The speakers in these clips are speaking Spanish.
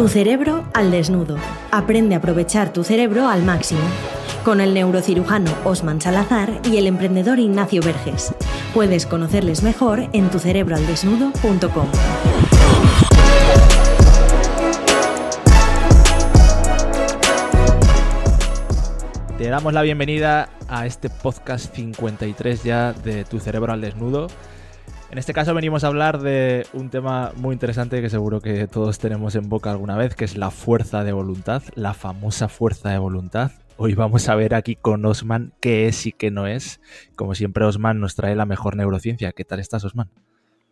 Tu cerebro al desnudo. Aprende a aprovechar tu cerebro al máximo. Con el neurocirujano Osman Salazar y el emprendedor Ignacio Verges. Puedes conocerles mejor en tucerebroaldesnudo.com. Te damos la bienvenida a este podcast 53 ya de Tu cerebro al desnudo. En este caso venimos a hablar de un tema muy interesante que seguro que todos tenemos en boca alguna vez, que es la fuerza de voluntad, la famosa fuerza de voluntad. Hoy vamos a ver aquí con Osman qué es y qué no es. Como siempre, Osman nos trae la mejor neurociencia. ¿Qué tal estás, Osman?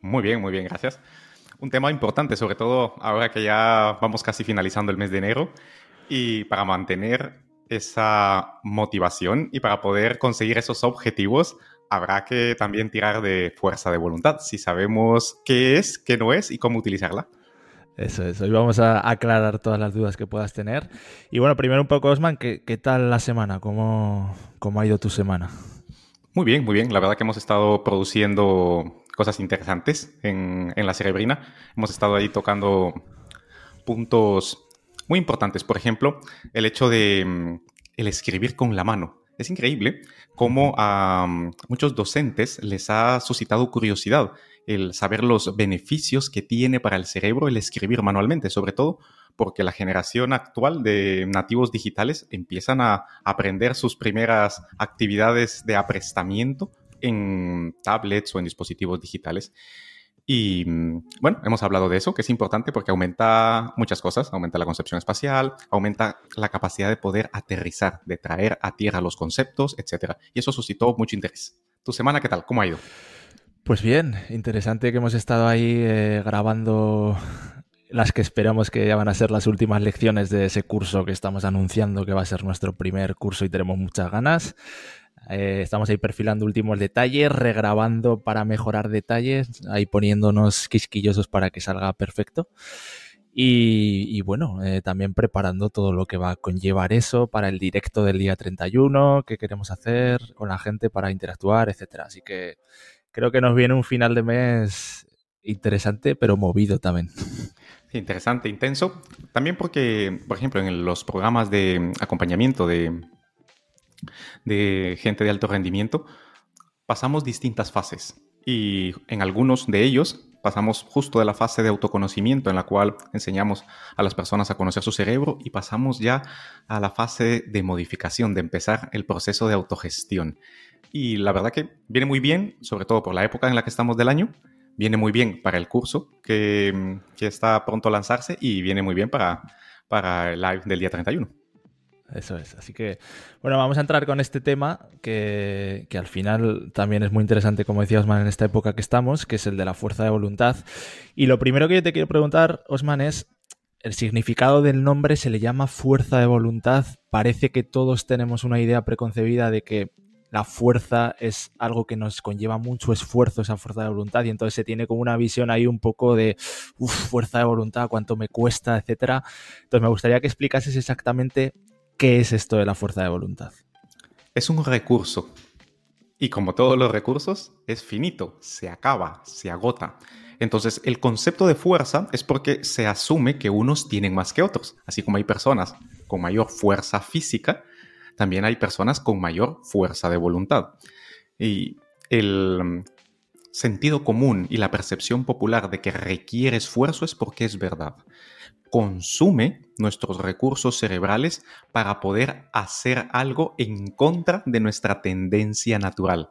Muy bien, muy bien, gracias. Un tema importante, sobre todo ahora que ya vamos casi finalizando el mes de enero y para mantener esa motivación y para poder conseguir esos objetivos habrá que también tirar de fuerza de voluntad, si sabemos qué es, qué no es y cómo utilizarla. Eso es, hoy vamos a aclarar todas las dudas que puedas tener. Y bueno, primero un poco, Osman, ¿qué, qué tal la semana? ¿Cómo, ¿Cómo ha ido tu semana? Muy bien, muy bien. La verdad que hemos estado produciendo cosas interesantes en, en la cerebrina. Hemos estado ahí tocando puntos muy importantes. Por ejemplo, el hecho de mm, el escribir con la mano. Es increíble cómo a muchos docentes les ha suscitado curiosidad el saber los beneficios que tiene para el cerebro el escribir manualmente, sobre todo porque la generación actual de nativos digitales empiezan a aprender sus primeras actividades de aprestamiento en tablets o en dispositivos digitales. Y mm, bueno, hemos hablado de eso, que es importante porque aumenta muchas cosas, aumenta la concepción espacial, aumenta la capacidad de poder aterrizar, de traer a tierra los conceptos, etc. Y eso suscitó mucho interés. ¿Tu semana qué tal? ¿Cómo ha ido? Pues bien, interesante que hemos estado ahí eh, grabando las que esperamos que ya van a ser las últimas lecciones de ese curso que estamos anunciando que va a ser nuestro primer curso y tenemos muchas ganas. Eh, estamos ahí perfilando últimos detalles, regrabando para mejorar detalles, ahí poniéndonos quisquillosos para que salga perfecto. Y, bueno, eh, también preparando todo lo que va a conllevar eso para el directo del día 31, que queremos hacer con la gente para interactuar, etcétera. Así que creo que nos viene un final de mes interesante, pero movido también. interesante, intenso. También porque, por ejemplo, en los programas de acompañamiento de, de gente de alto rendimiento, pasamos distintas fases. Y en algunos de ellos pasamos justo de la fase de autoconocimiento en la cual enseñamos a las personas a conocer su cerebro y pasamos ya a la fase de modificación, de empezar el proceso de autogestión. Y la verdad que viene muy bien, sobre todo por la época en la que estamos del año, viene muy bien para el curso que, que está pronto a lanzarse y viene muy bien para, para el live del día 31. Eso es. Así que, bueno, vamos a entrar con este tema que, al final también es muy interesante, como decía Osman, en esta época que estamos, que es el de la fuerza de voluntad. Y lo primero que yo te quiero preguntar, Osman, es el significado del nombre se le llama fuerza de voluntad. Parece que todos tenemos una idea preconcebida de que la fuerza es algo que nos conlleva mucho esfuerzo, esa fuerza de voluntad, y entonces se tiene como una visión ahí un poco de fuerza de voluntad, cuánto me cuesta, etcétera. Entonces me gustaría que explicases exactamente ¿Qué es esto de la fuerza de voluntad? Es un recurso. Y como todos los recursos, es finito, se acaba, se agota. Entonces, el concepto de fuerza es porque se asume que unos tienen más que otros. Así como hay personas con mayor fuerza física, también hay personas con mayor fuerza de voluntad. Y el mm, sentido común y la percepción popular de que requiere esfuerzo es porque es verdad consume nuestros recursos cerebrales para poder hacer algo en contra de nuestra tendencia natural.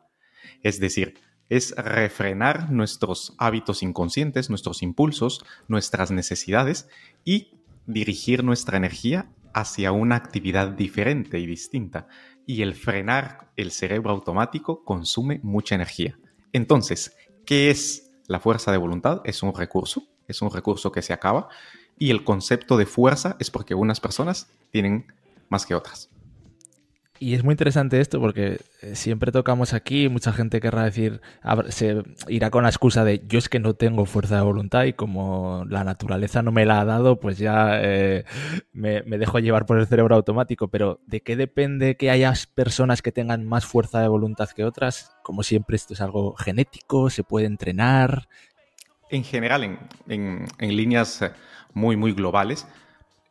Es decir, es refrenar nuestros hábitos inconscientes, nuestros impulsos, nuestras necesidades y dirigir nuestra energía hacia una actividad diferente y distinta. Y el frenar el cerebro automático consume mucha energía. Entonces, ¿qué es la fuerza de voluntad? Es un recurso, es un recurso que se acaba y el concepto de fuerza es porque unas personas tienen más que otras. Y es muy interesante esto porque eh, siempre tocamos aquí, mucha gente querrá decir, se irá con la excusa de yo es que no tengo fuerza de voluntad y como la naturaleza no me la ha dado, pues ya eh, me, me, dejo llevar por el cerebro automático. Pero ¿de qué depende que haya personas que tengan más fuerza de voluntad que otras? Como siempre, esto es algo genético, se puede entrenar. En general, en, en, en líneas muy, muy globales,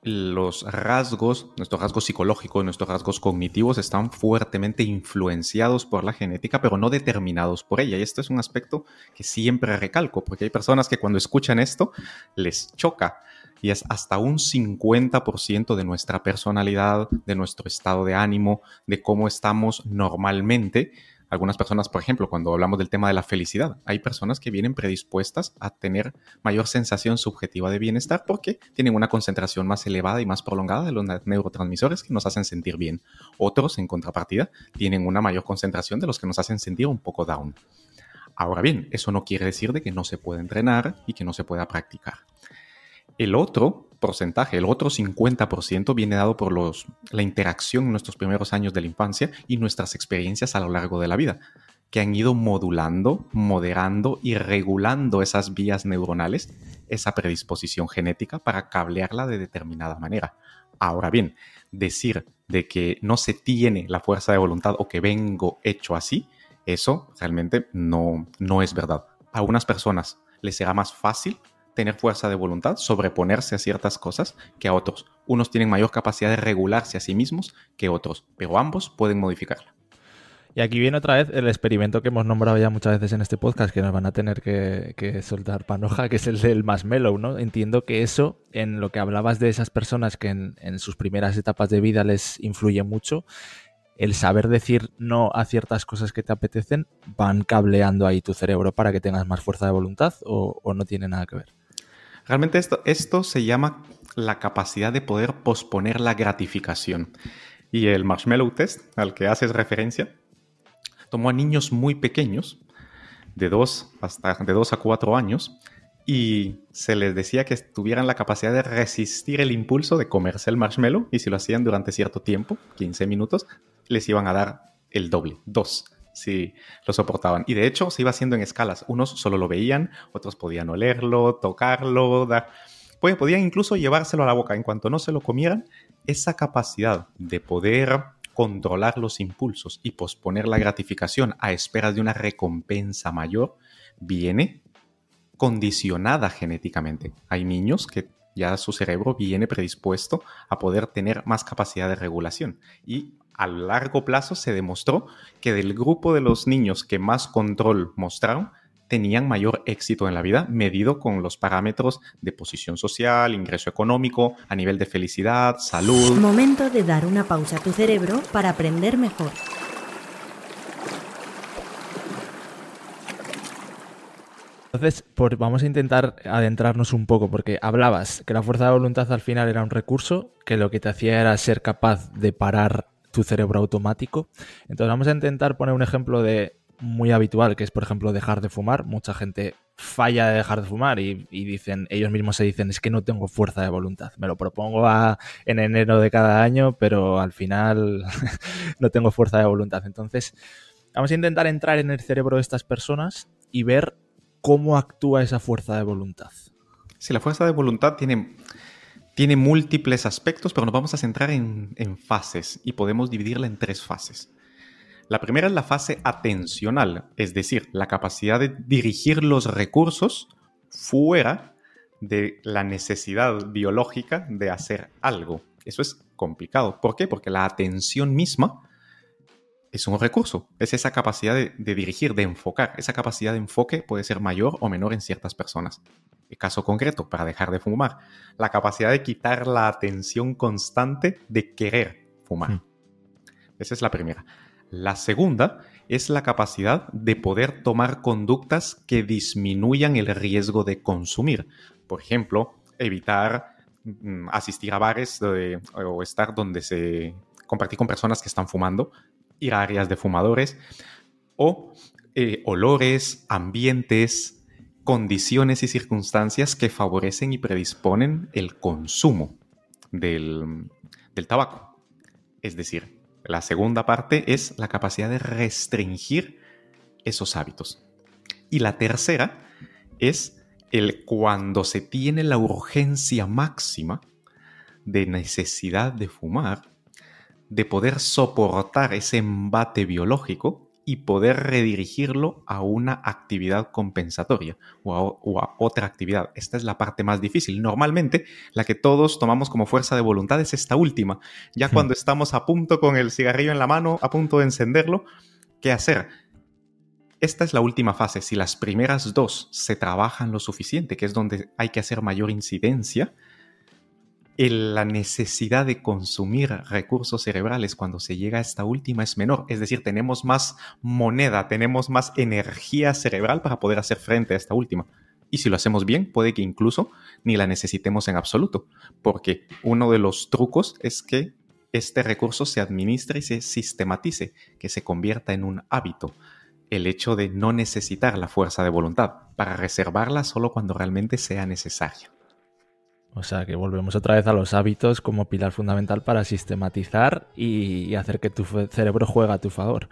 los rasgos, nuestros rasgos psicológicos, nuestros rasgos cognitivos están fuertemente influenciados por la genética, pero no determinados por ella. Y esto es un aspecto que siempre recalco, porque hay personas que cuando escuchan esto les choca. Y es hasta un 50% de nuestra personalidad, de nuestro estado de ánimo, de cómo estamos normalmente, algunas personas, por ejemplo, cuando hablamos del tema de la felicidad, hay personas que vienen predispuestas a tener mayor sensación subjetiva de bienestar porque tienen una concentración más elevada y más prolongada de los neurotransmisores que nos hacen sentir bien. Otros, en contrapartida, tienen una mayor concentración de los que nos hacen sentir un poco down. Ahora bien, eso no quiere decir de que no se pueda entrenar y que no se pueda practicar. El otro porcentaje, el otro 50% viene dado por los, la interacción en nuestros primeros años de la infancia y nuestras experiencias a lo largo de la vida, que han ido modulando, moderando y regulando esas vías neuronales, esa predisposición genética para cablearla de determinada manera. Ahora bien, decir de que no se tiene la fuerza de voluntad o que vengo hecho así, eso realmente no, no es verdad. A unas personas les será más fácil tener fuerza de voluntad, sobreponerse a ciertas cosas que a otros. Unos tienen mayor capacidad de regularse a sí mismos que otros, pero ambos pueden modificarla. Y aquí viene otra vez el experimento que hemos nombrado ya muchas veces en este podcast, que nos van a tener que, soltar panoja, que es el del marshmallow, ¿no? Entiendo que eso, en lo que hablabas de esas personas que en, sus primeras etapas de vida les influye mucho, el saber decir no a ciertas cosas que te apetecen van cableando ahí tu cerebro para que tengas más fuerza de voluntad o no tiene nada que ver. Realmente esto, esto se llama la capacidad de poder posponer la gratificación. Y el marshmallow test al que haces referencia tomó a niños muy pequeños, de 2 hasta de 2 a 4 años, y se les decía que tuvieran la capacidad de resistir el impulso de comerse el marshmallow y si lo hacían durante cierto tiempo, 15 minutos, les iban a dar el doble, 2 si lo soportaban. Y de hecho se iba haciendo en escalas. Unos solo lo veían, otros podían olerlo, tocarlo, dar... Pues, podían incluso llevárselo a la boca. En cuanto no se lo comieran, esa capacidad de poder controlar los impulsos y posponer la gratificación a espera de una recompensa mayor viene condicionada genéticamente. Hay niños que ya su cerebro viene predispuesto a poder tener más capacidad de regulación y a largo plazo se demostró que del grupo de los niños que más control mostraron, tenían mayor éxito en la vida, medido con los parámetros de posición social, ingreso económico, a nivel de felicidad, salud. Momento de dar una pausa a tu cerebro para aprender mejor. Entonces, vamos a intentar adentrarnos un poco, porque hablabas que la fuerza de voluntad al final era un recurso, que lo que te hacía era ser capaz de parar tu cerebro automático. Entonces vamos a intentar poner un ejemplo de muy habitual, que es por ejemplo dejar de fumar. Mucha gente falla de dejar de fumar y, dicen, ellos mismos se dicen, es que no tengo fuerza de voluntad. Me lo propongo en enero de cada año, pero al final no tengo fuerza de voluntad. Entonces, vamos a intentar entrar en el cerebro de estas personas y ver cómo actúa esa fuerza de voluntad. Si la fuerza de voluntad tiene tiene múltiples aspectos, pero nos vamos a centrar en, fases y podemos dividirla en tres fases. La primera es la fase atencional, es decir, la capacidad de dirigir los recursos fuera de la necesidad biológica de hacer algo. Eso es complicado. ¿Por qué? Porque la atención misma es un recurso, es esa capacidad de, de, dirigir, de enfocar. Esa capacidad de enfoque puede ser mayor o menor en ciertas personas caso concreto, para dejar de fumar, la capacidad de quitar la atención constante de querer fumar. Hmm. Esa es la primera. La segunda es la capacidad de poder tomar conductas que disminuyan el riesgo de consumir. Por ejemplo, evitar mm, asistir a bares o estar donde se compartir con personas que están fumando, ir a áreas de fumadores o eh, olores, ambientes, condiciones y circunstancias que favorecen y predisponen el consumo del, tabaco. Es decir, la segunda parte es la capacidad de restringir esos hábitos. Y la tercera es el cuando se tiene la urgencia máxima de necesidad de fumar, de poder soportar ese embate biológico y poder redirigirlo a una actividad compensatoria o a, otra actividad. Esta es la parte más difícil. Normalmente la que todos tomamos como fuerza de voluntad es esta última. Ya hmm. cuando estamos a punto con el cigarrillo en la mano, a punto de encenderlo, ¿qué hacer? Esta es la última fase. Si las primeras dos se trabajan lo suficiente, que es donde hay que hacer mayor incidencia, la necesidad de consumir recursos cerebrales cuando se llega a esta última es menor. Es decir, tenemos más moneda, tenemos más energía cerebral para poder hacer frente a esta última. Y si lo hacemos bien, puede que incluso ni la necesitemos en absoluto, porque uno de los trucos es que este recurso se administre y se sistematice, que se convierta en un hábito. El hecho de no necesitar la fuerza de voluntad, para reservarla solo cuando realmente sea necesaria. O sea que volvemos otra vez a los hábitos como pilar fundamental para sistematizar y hacer que tu cerebro juegue a tu favor.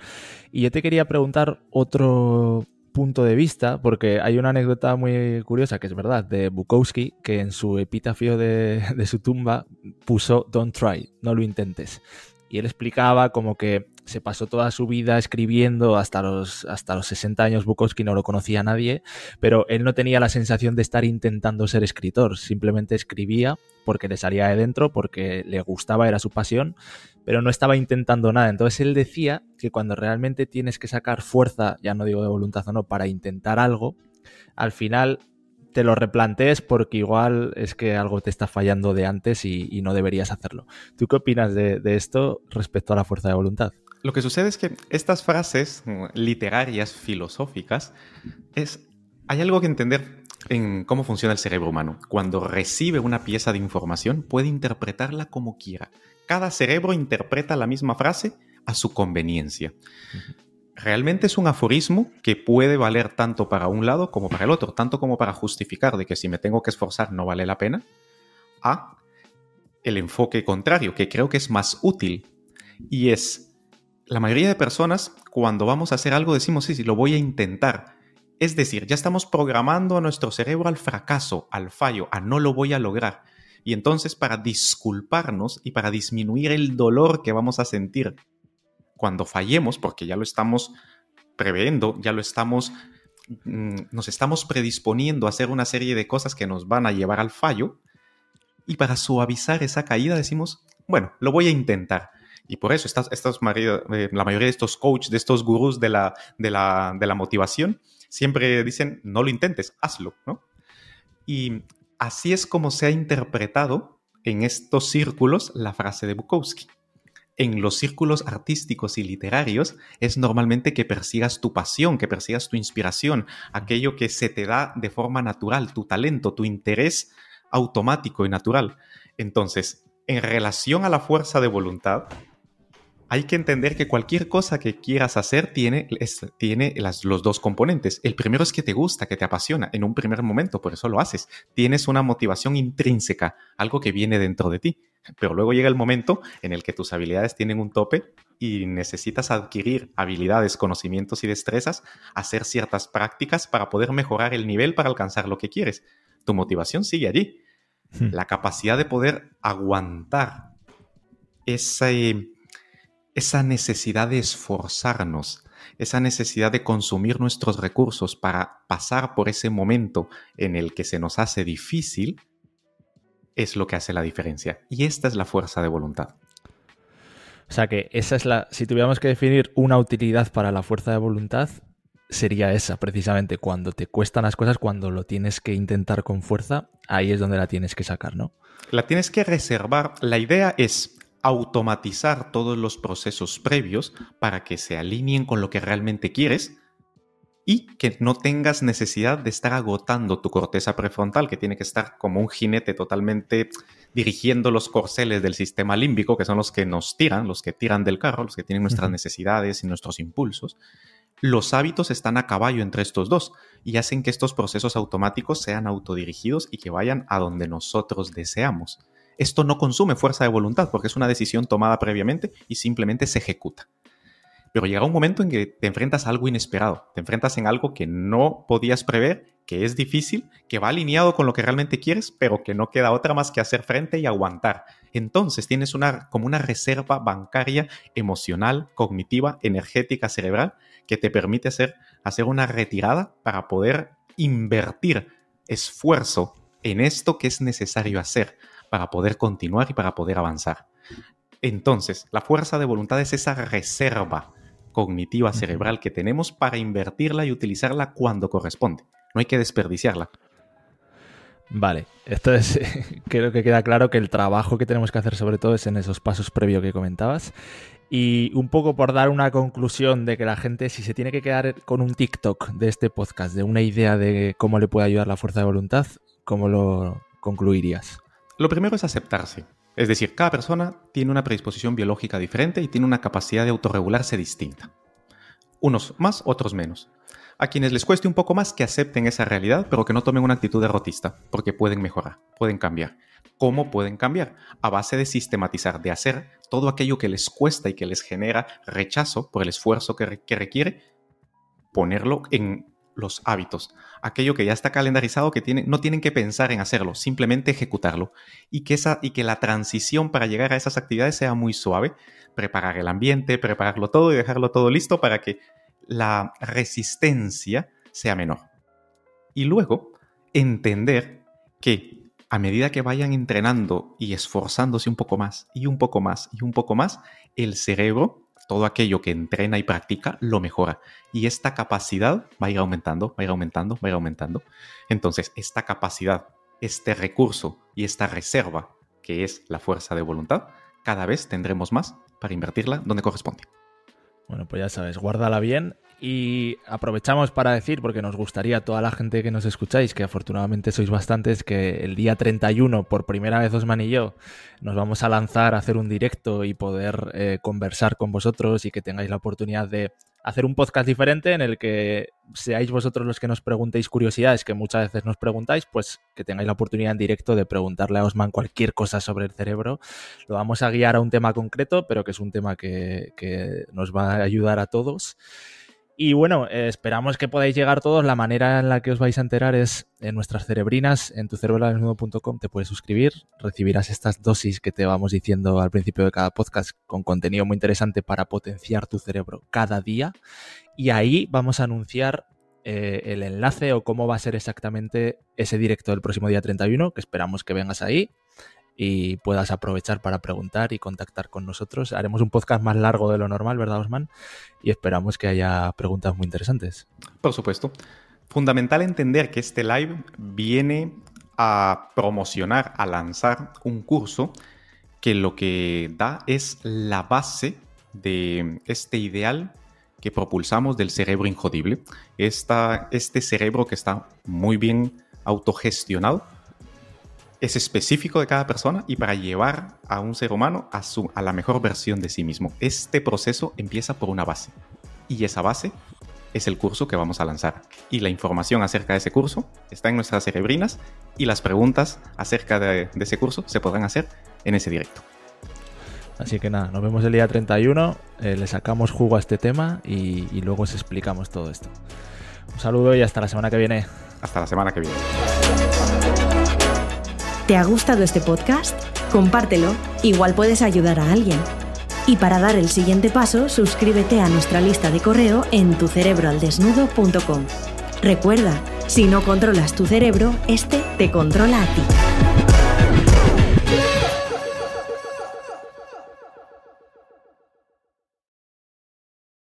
Y yo te quería preguntar otro punto de vista, porque hay una anécdota muy curiosa, que es verdad, de Bukowski, que en su epitafio de, de su tumba puso Don't try, no lo intentes. Y él explicaba como que se pasó toda su vida escribiendo hasta los, hasta los 60 años. Bukowski no lo conocía a nadie, pero él no tenía la sensación de estar intentando ser escritor, simplemente escribía porque le salía de dentro, porque le gustaba, era su pasión, pero no estaba intentando nada. Entonces él decía que cuando realmente tienes que sacar fuerza, ya no digo de voluntad o no, para intentar algo, al final te lo replantees porque igual es que algo te está fallando de antes y, no deberías hacerlo. ¿Tú qué opinas de, esto respecto a la fuerza de voluntad? Lo que sucede es que estas frases literarias, filosóficas, es, hay algo que entender en cómo funciona el cerebro humano. Cuando recibe una pieza de información, puede interpretarla como quiera. Cada cerebro interpreta la misma frase a su conveniencia realmente es un aforismo que puede valer tanto para un lado como para el otro, tanto como para justificar de que si me tengo que esforzar no vale la pena, a el enfoque contrario, que creo que es más útil, y es, la mayoría de personas cuando vamos a hacer algo decimos, sí, sí, lo voy a intentar. Es decir, ya estamos programando a nuestro cerebro al fracaso, al fallo, a no lo voy a lograr. Y entonces para disculparnos y para disminuir el dolor que vamos a sentir cuando fallemos, porque ya lo estamos previendo, ya lo estamos, mm, nos estamos predisponiendo a hacer una serie de cosas que nos van a llevar al fallo, y para suavizar esa caída decimos, bueno, lo voy a intentar. Y por eso estas, eh, la mayoría de estos coaches, de estos gurús de la, de, la, de la motivación, siempre dicen, no lo intentes, hazlo, ¿no? Y así es como se ha interpretado en estos círculos la frase de Bukowski en los círculos artísticos y literarios es normalmente que persigas tu pasión, que persigas tu inspiración, aquello que se te da de forma natural, tu talento, tu interés automático y natural. Entonces, en relación a la fuerza de voluntad, hay que entender que cualquier cosa que quieras hacer tiene, tiene los dos componentes. El primero es que te gusta, que te apasiona en un primer momento, por eso lo haces. Tienes una motivación intrínseca, algo que viene dentro de ti. Pero luego llega el momento en el que tus habilidades tienen un tope y necesitas adquirir habilidades, conocimientos y destrezas, hacer ciertas prácticas para poder mejorar el nivel para alcanzar lo que quieres. Tu motivación sigue allí. Hmm. La capacidad de poder aguantar esa, esa necesidad de esforzarnos, esa necesidad de consumir nuestros recursos para pasar por ese momento en el que se nos hace difícil, es lo que hace la diferencia. Y esta es la fuerza de voluntad. O sea que esa es la. Si tuviéramos que definir una utilidad para la fuerza de voluntad, sería esa, precisamente. Cuando te cuestan las cosas, cuando lo tienes que intentar con fuerza, ahí es donde la tienes que sacar, ¿no? La tienes que reservar. La idea es automatizar todos los procesos previos para que se alineen con lo que realmente quieres y que no tengas necesidad de estar agotando tu corteza prefrontal, que tiene que estar como un jinete totalmente dirigiendo los corceles del sistema límbico, que son los que nos tiran, los que tiran del carro, los que tienen nuestras necesidades y nuestros impulsos. Los hábitos están a caballo entre estos dos y hacen que estos procesos automáticos sean autodirigidos y que vayan a donde nosotros deseamos. Esto no consume fuerza de voluntad porque es una decisión tomada previamente y simplemente se ejecuta. pero llega un momento en que te enfrentas a algo inesperado, te enfrentas en algo que no podías prever, que es difícil, que va alineado con lo que realmente quieres, pero que no queda otra más que hacer frente y aguantar. Entonces tienes una, como una reserva bancaria emocional, cognitiva, energética, cerebral, que te permite hacer, hacer una retirada para poder invertir esfuerzo en esto que es necesario hacer para poder continuar y para poder avanzar. Entonces, la fuerza de voluntad es esa reserva cognitiva cerebral que tenemos para invertirla y utilizarla cuando corresponde. No hay que desperdiciarla. Vale, entonces creo que queda claro que el trabajo que tenemos que hacer sobre todo es en esos pasos previos que comentabas. Y un poco por dar una conclusión de que la gente, si se tiene que quedar con un TikTok de este podcast, de una idea de cómo le puede ayudar la fuerza de voluntad, ¿cómo lo concluirías? Lo primero es aceptarse. Es decir, cada persona tiene una predisposición biológica diferente y tiene una capacidad de autorregularse distinta. Unos más, otros menos. A quienes les cueste un poco más que acepten esa realidad, pero que no tomen una actitud derrotista, porque pueden mejorar, pueden cambiar. ¿Cómo pueden cambiar? A base de sistematizar, de hacer todo aquello que les cuesta y que les genera rechazo por el esfuerzo que, requiere, ponerlo en los hábitos. Aquello que ya está calendarizado, que tiene, no tienen que pensar en hacerlo, simplemente ejecutarlo. Y que, esa, y que la transición para llegar a esas actividades sea muy suave. Preparar el ambiente, prepararlo todo y dejarlo todo listo para que la resistencia sea menor. Y luego, entender que a medida que vayan entrenando y esforzándose un poco más y un poco más y un poco más, el cerebro todo aquello que entrena y practica lo mejora. Y esta capacidad va a ir aumentando, va a ir aumentando, va a ir aumentando. Entonces, esta capacidad, este recurso y esta reserva, que es la fuerza de voluntad, cada vez tendremos más para invertirla donde corresponde. Bueno, pues ya sabes, guárdala bien y aprovechamos para decir, porque nos gustaría a toda la gente que nos escucháis, que afortunadamente sois bastantes, que el día 31, por primera vez Osman y yo, nos vamos a lanzar a hacer un directo y poder eh, conversar con vosotros y que tengáis la oportunidad de hacer un podcast diferente en el que seáis vosotros los que nos preguntéis curiosidades que muchas veces nos preguntáis, pues que tengáis la oportunidad en directo de preguntarle a Osman cualquier cosa sobre el cerebro. Lo vamos a guiar a un tema concreto, pero que es un tema que, que nos va a ayudar a todos. Y bueno, eh, esperamos que podáis llegar todos. La manera en la que os vais a enterar es en nuestras cerebrinas, en tu desnudo.com te puedes suscribir, recibirás estas dosis que te vamos diciendo al principio de cada podcast con contenido muy interesante para potenciar tu cerebro cada día. Y ahí vamos a anunciar eh, el enlace o cómo va a ser exactamente ese directo del próximo día 31, que esperamos que vengas ahí y puedas aprovechar para preguntar y contactar con nosotros. Haremos un podcast más largo de lo normal, ¿verdad, Osman? Y esperamos que haya preguntas muy interesantes. Por supuesto. Fundamental entender que este live viene a promocionar, a lanzar un curso que lo que da es la base de este ideal que propulsamos del cerebro injodible. este cerebro que está muy bien autogestionado es específico de cada persona y para llevar a un ser humano a, su, a la mejor versión de sí mismo. Este proceso empieza por una base y esa base es el curso que vamos a lanzar. Y la información acerca de ese curso está en nuestras cerebrinas y las preguntas acerca de, ese curso se podrán hacer en ese directo. Así que nada, nos vemos el día 31, eh, le sacamos jugo a este tema y, y luego os explicamos todo esto. Un saludo y hasta la semana que viene. Hasta la semana que viene. ¿Te ha gustado este podcast? Compártelo, igual puedes ayudar a alguien. Y para dar el siguiente paso, suscríbete a nuestra lista de correo en tucerebroaldesnudo.com. Recuerda, si no controlas tu cerebro, este te controla a ti.